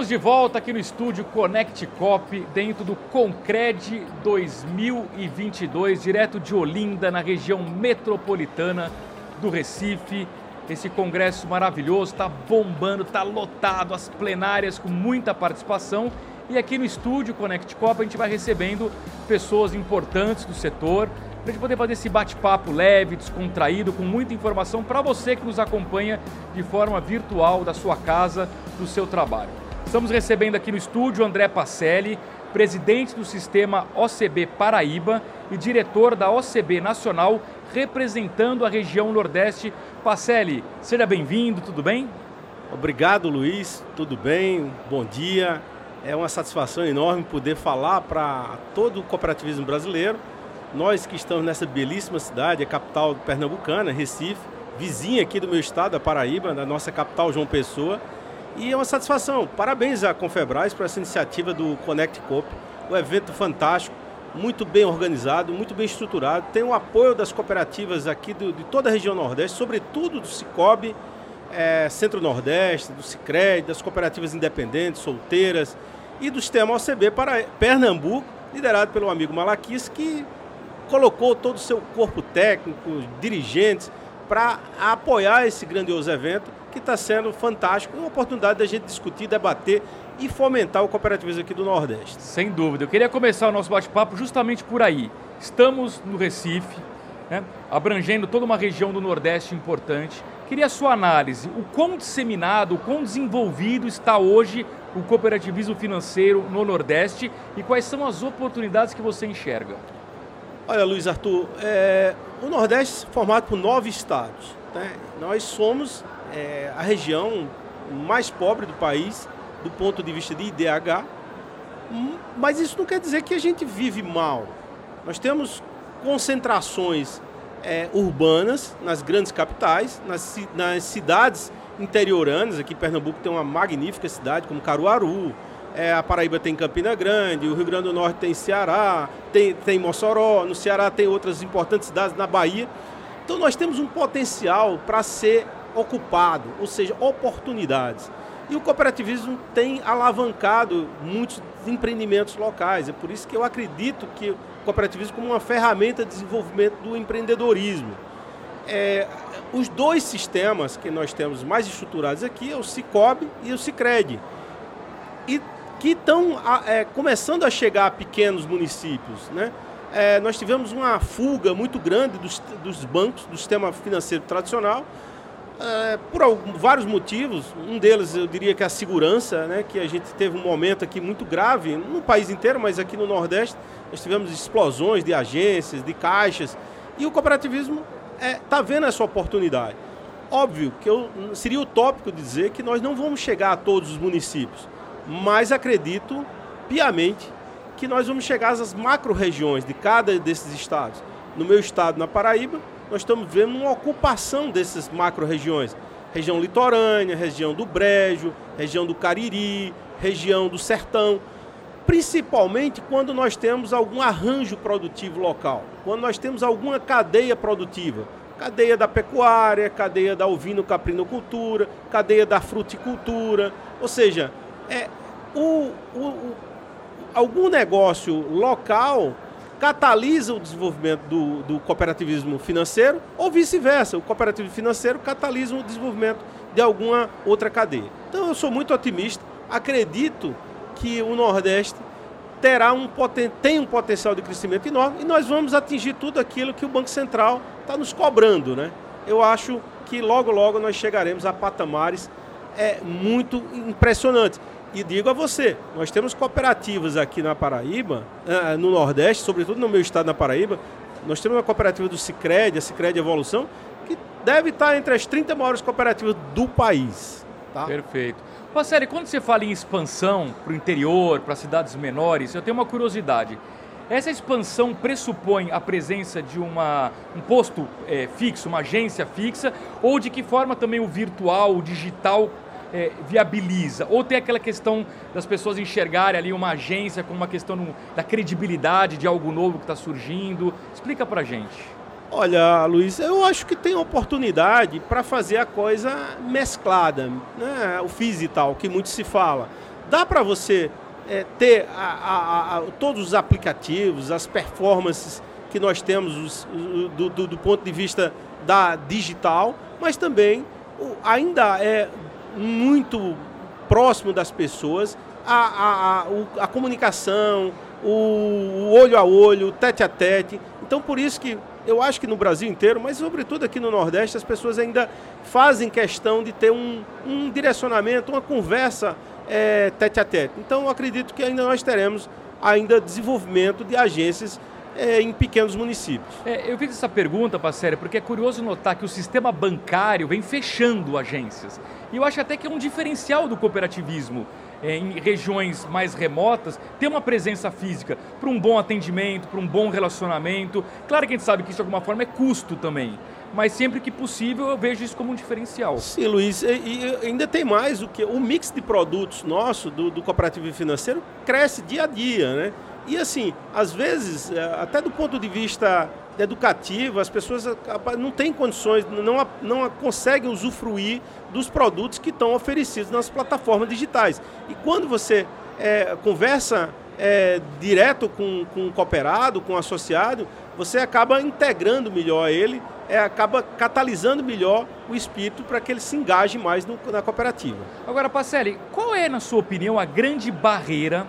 Estamos de volta aqui no estúdio Connect Cop, dentro do Concred 2022, direto de Olinda, na região metropolitana do Recife. Esse congresso maravilhoso, está bombando, está lotado, as plenárias com muita participação. E aqui no estúdio Connect Cop a gente vai recebendo pessoas importantes do setor, para a gente poder fazer esse bate-papo leve, descontraído, com muita informação para você que nos acompanha de forma virtual da sua casa, do seu trabalho. Estamos recebendo aqui no estúdio André Pacelli, presidente do sistema OCB Paraíba e diretor da OCB Nacional, representando a região Nordeste. Pacelli, seja bem-vindo, tudo bem? Obrigado, Luiz, tudo bem? Bom dia. É uma satisfação enorme poder falar para todo o cooperativismo brasileiro. Nós que estamos nessa belíssima cidade, a capital pernambucana, Recife, vizinha aqui do meu estado, a Paraíba, da nossa capital, João Pessoa. E é uma satisfação. Parabéns à Confebras por essa iniciativa do Connect Coop. Um evento fantástico, muito bem organizado, muito bem estruturado. Tem o apoio das cooperativas aqui do, de toda a região Nordeste, sobretudo do Cicobi, é, Centro-Nordeste, do Cicred, das cooperativas independentes, solteiras e do sistema OCB para Pernambuco, liderado pelo amigo Malaquis, que colocou todo o seu corpo técnico, dirigentes, para apoiar esse grandioso evento que está sendo fantástico, uma oportunidade da gente discutir, debater e fomentar o cooperativismo aqui do Nordeste. Sem dúvida. Eu queria começar o nosso bate-papo justamente por aí. Estamos no Recife, né, abrangendo toda uma região do Nordeste importante. Queria a sua análise. O quão disseminado, o quão desenvolvido está hoje o cooperativismo financeiro no Nordeste e quais são as oportunidades que você enxerga? Olha, Luiz Arthur, é, o Nordeste é formado por nove estados. Né? Nós somos é, a região mais pobre do país do ponto de vista de IDH, mas isso não quer dizer que a gente vive mal. Nós temos concentrações é, urbanas nas grandes capitais, nas, nas cidades interioranas. Aqui em Pernambuco tem uma magnífica cidade como Caruaru, é, a Paraíba tem Campina Grande, o Rio Grande do Norte tem Ceará, tem, tem Mossoró, no Ceará tem outras importantes cidades, na Bahia. Então nós temos um potencial para ser ocupado, ou seja, oportunidades. E o cooperativismo tem alavancado muitos empreendimentos locais. É por isso que eu acredito que o cooperativismo como uma ferramenta de desenvolvimento do empreendedorismo. É, os dois sistemas que nós temos mais estruturados aqui é o Cicobi e o Cicred. E que estão é, começando a chegar a pequenos municípios. Né? É, nós tivemos uma fuga muito grande dos, dos bancos, do sistema financeiro tradicional, é, por algum, vários motivos. Um deles, eu diria que é a segurança, né, que a gente teve um momento aqui muito grave, no país inteiro, mas aqui no Nordeste, nós tivemos explosões de agências, de caixas, e o cooperativismo está é, vendo essa oportunidade. Óbvio que eu, seria utópico dizer que nós não vamos chegar a todos os municípios, mas acredito piamente que nós vamos chegar às macro-regiões de cada desses estados. No meu estado, na Paraíba, nós estamos vendo uma ocupação dessas macro-regiões. Região litorânea, região do Brejo, região do Cariri, região do Sertão. Principalmente quando nós temos algum arranjo produtivo local, quando nós temos alguma cadeia produtiva. Cadeia da pecuária, cadeia da ovino-caprinocultura, cadeia da fruticultura. Ou seja, é, o, o, o algum negócio local catalisa o desenvolvimento do, do cooperativismo financeiro ou vice-versa. O cooperativismo financeiro catalisa o desenvolvimento de alguma outra cadeia. Então eu sou muito otimista, acredito que o Nordeste terá um tem um potencial de crescimento enorme e nós vamos atingir tudo aquilo que o Banco Central está nos cobrando. Né? Eu acho que logo, logo nós chegaremos a patamares é, muito impressionantes. E digo a você, nós temos cooperativas aqui na Paraíba, eh, no Nordeste, sobretudo no meu estado na Paraíba, nós temos uma cooperativa do Cicred, a Cicred Evolução, que deve estar entre as 30 maiores cooperativas do país. Tá? Perfeito. Passério, quando você fala em expansão para o interior, para cidades menores, eu tenho uma curiosidade. Essa expansão pressupõe a presença de uma, um posto é, fixo, uma agência fixa, ou de que forma também o virtual, o digital é, viabiliza? Ou tem aquela questão das pessoas enxergarem ali uma agência com uma questão no, da credibilidade de algo novo que está surgindo? Explica para gente. Olha, Luiz, eu acho que tem oportunidade para fazer a coisa mesclada, né? o tal, que muito se fala. dá para você é, ter a, a, a, todos os aplicativos, as performances que nós temos os, do, do, do, ponto de vista da digital, mas também ainda é muito próximo das pessoas a, a, a, comunicação, o, o olho a olho, o tete a tete. Então, por isso que eu acho que no Brasil inteiro, mas sobretudo aqui no Nordeste, as pessoas ainda fazem questão de ter um, um direcionamento, uma conversa é, tete a tete. Então, eu acredito que ainda nós teremos ainda desenvolvimento de agências é, em pequenos municípios. É, eu fiz essa pergunta, Passéria, porque é curioso notar que o sistema bancário vem fechando agências. E eu acho até que é um diferencial do cooperativismo é, em regiões mais remotas, ter uma presença física para um bom atendimento, para um bom relacionamento. Claro que a gente sabe que isso de alguma forma é custo também, mas sempre que possível eu vejo isso como um diferencial. Sim, Luiz, e, e ainda tem mais o que o mix de produtos nosso do, do cooperativo financeiro cresce dia a dia, né? E assim, às vezes, é, até do ponto de vista educativo, as pessoas não têm condições, não, não conseguem usufruir dos produtos que estão oferecidos nas plataformas digitais. E quando você é, conversa é, direto com, com o cooperado, com o associado, você acaba integrando melhor ele, é, acaba catalisando melhor o espírito para que ele se engaje mais no, na cooperativa. Agora, Pacelli, qual é, na sua opinião, a grande barreira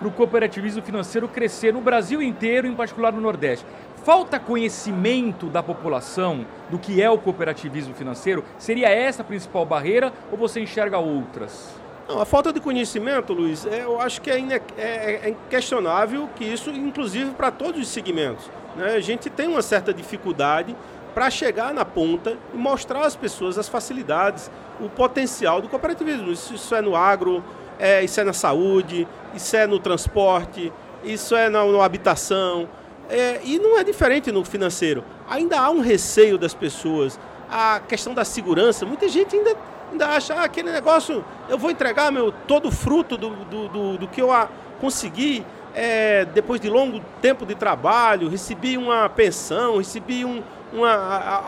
para o cooperativismo financeiro crescer no Brasil inteiro, em particular no Nordeste? Falta conhecimento da população do que é o cooperativismo financeiro? Seria essa a principal barreira ou você enxerga outras? Não, a falta de conhecimento, Luiz, é, eu acho que é, é, é, é inquestionável que isso, inclusive para todos os segmentos. Né? A gente tem uma certa dificuldade para chegar na ponta e mostrar às pessoas as facilidades, o potencial do cooperativismo. Isso, isso é no agro, é, isso é na saúde, isso é no transporte, isso é na, na habitação. É, e não é diferente no financeiro. Ainda há um receio das pessoas. A questão da segurança, muita gente ainda, ainda acha ah, aquele negócio, eu vou entregar meu todo o fruto do, do, do, do que eu consegui é, depois de longo tempo de trabalho, recebi uma pensão, recebi um, uma,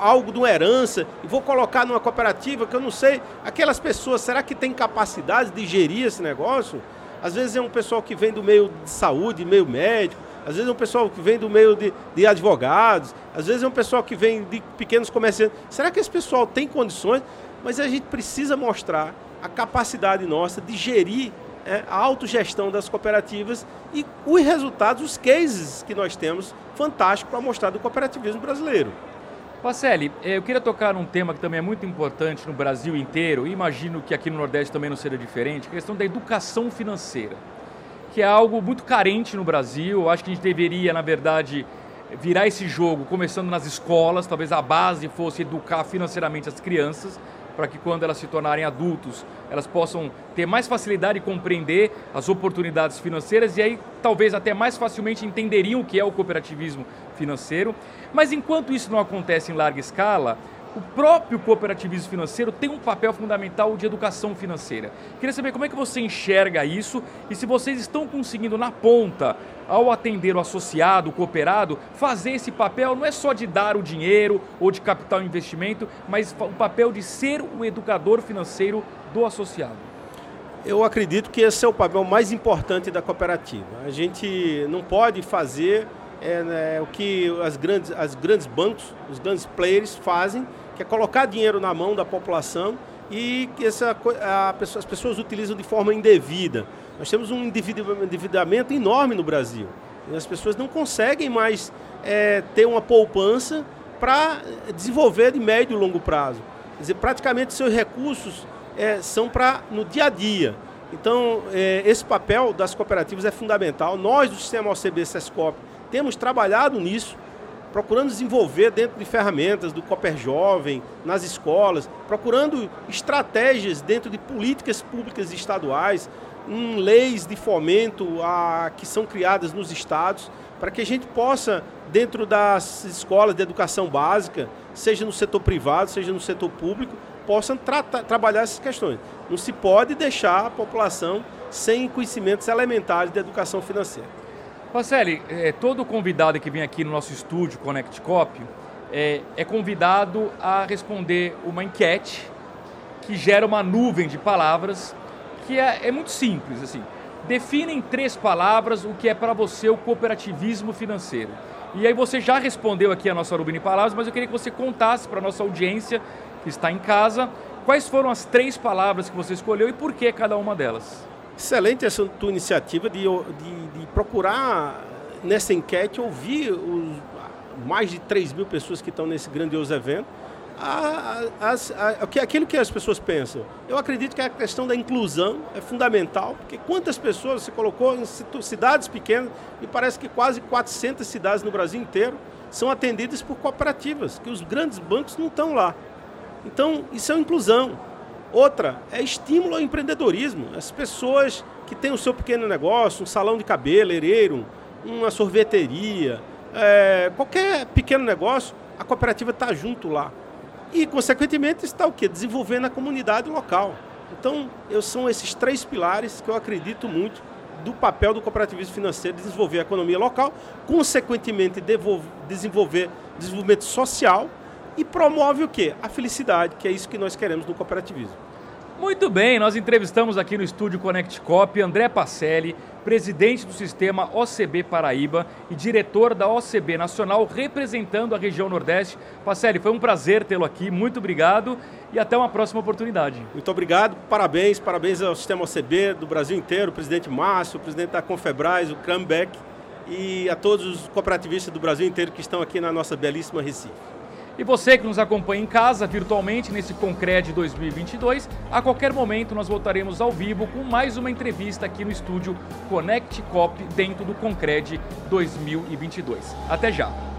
algo de uma herança e vou colocar numa cooperativa que eu não sei. Aquelas pessoas, será que tem capacidade de gerir esse negócio? Às vezes é um pessoal que vem do meio de saúde, meio médico, às vezes é um pessoal que vem do meio de, de advogados, às vezes é um pessoal que vem de pequenos comerciantes. Será que esse pessoal tem condições? Mas a gente precisa mostrar a capacidade nossa de gerir é, a autogestão das cooperativas e os resultados, os cases que nós temos fantásticos para mostrar do cooperativismo brasileiro. Pacelli, é, eu queria tocar num tema que também é muito importante no Brasil inteiro, e imagino que aqui no Nordeste também não seja diferente, a questão da educação financeira que é algo muito carente no Brasil. Acho que a gente deveria, na verdade, virar esse jogo começando nas escolas, talvez a base fosse educar financeiramente as crianças, para que quando elas se tornarem adultos, elas possam ter mais facilidade de compreender as oportunidades financeiras e aí talvez até mais facilmente entenderiam o que é o cooperativismo financeiro. Mas enquanto isso não acontece em larga escala, o próprio cooperativismo financeiro tem um papel fundamental de educação financeira. Queria saber como é que você enxerga isso e se vocês estão conseguindo na ponta, ao atender o associado, o cooperado, fazer esse papel não é só de dar o dinheiro ou de capital investimento, mas o papel de ser o educador financeiro do associado. Eu acredito que esse é o papel mais importante da cooperativa. A gente não pode fazer é, né, o que as grandes, as grandes bancos, os grandes players fazem, que é colocar dinheiro na mão da população e que essa, a, as pessoas utilizam de forma indevida. Nós temos um endividamento enorme no Brasil. As pessoas não conseguem mais é, ter uma poupança para desenvolver de médio e longo prazo. Quer dizer, praticamente seus recursos é, são para no dia a dia. Então, é, esse papel das cooperativas é fundamental. Nós, do sistema OCB SESCOP, temos trabalhado nisso procurando desenvolver dentro de ferramentas do Cooper Jovem, nas escolas, procurando estratégias dentro de políticas públicas estaduais, em leis de fomento a, que são criadas nos estados, para que a gente possa, dentro das escolas de educação básica, seja no setor privado, seja no setor público, possam tra trabalhar essas questões. Não se pode deixar a população sem conhecimentos elementares de educação financeira. Marcele, é, todo convidado que vem aqui no nosso estúdio Connect Cop é, é convidado a responder uma enquete que gera uma nuvem de palavras que é, é muito simples, assim. Define em três palavras o que é para você o cooperativismo financeiro. E aí você já respondeu aqui a nossa Rubini Palavras, mas eu queria que você contasse para a nossa audiência que está em casa quais foram as três palavras que você escolheu e por que cada uma delas. Excelente essa tua iniciativa de, de, de procurar nessa enquete ouvir os mais de 3 mil pessoas que estão nesse grandioso evento a, a, a, aquilo que as pessoas pensam. Eu acredito que a questão da inclusão é fundamental, porque quantas pessoas você colocou em cidades pequenas, e parece que quase 400 cidades no Brasil inteiro são atendidas por cooperativas, que os grandes bancos não estão lá. Então, isso é inclusão. Outra é estímulo ao empreendedorismo. As pessoas que têm o seu pequeno negócio, um salão de cabeleireiro, uma sorveteria, é, qualquer pequeno negócio, a cooperativa está junto lá. E, consequentemente, está o quê? Desenvolvendo a comunidade local. Então, eu, são esses três pilares que eu acredito muito do papel do cooperativismo financeiro, desenvolver a economia local, consequentemente desenvolver desenvolvimento social e promove o quê? A felicidade, que é isso que nós queremos no cooperativismo. Muito bem, nós entrevistamos aqui no estúdio Connect Cop André Pacelli, presidente do sistema OCB Paraíba e diretor da OCB Nacional, representando a região Nordeste. Pacelli, foi um prazer tê-lo aqui, muito obrigado e até uma próxima oportunidade. Muito obrigado, parabéns, parabéns ao sistema OCB do Brasil inteiro, o presidente Márcio, o presidente da Confebras, o Crambeck e a todos os cooperativistas do Brasil inteiro que estão aqui na nossa belíssima Recife. E você que nos acompanha em casa, virtualmente, nesse Concred 2022, a qualquer momento nós voltaremos ao vivo com mais uma entrevista aqui no estúdio Connect Cop dentro do Concred 2022. Até já!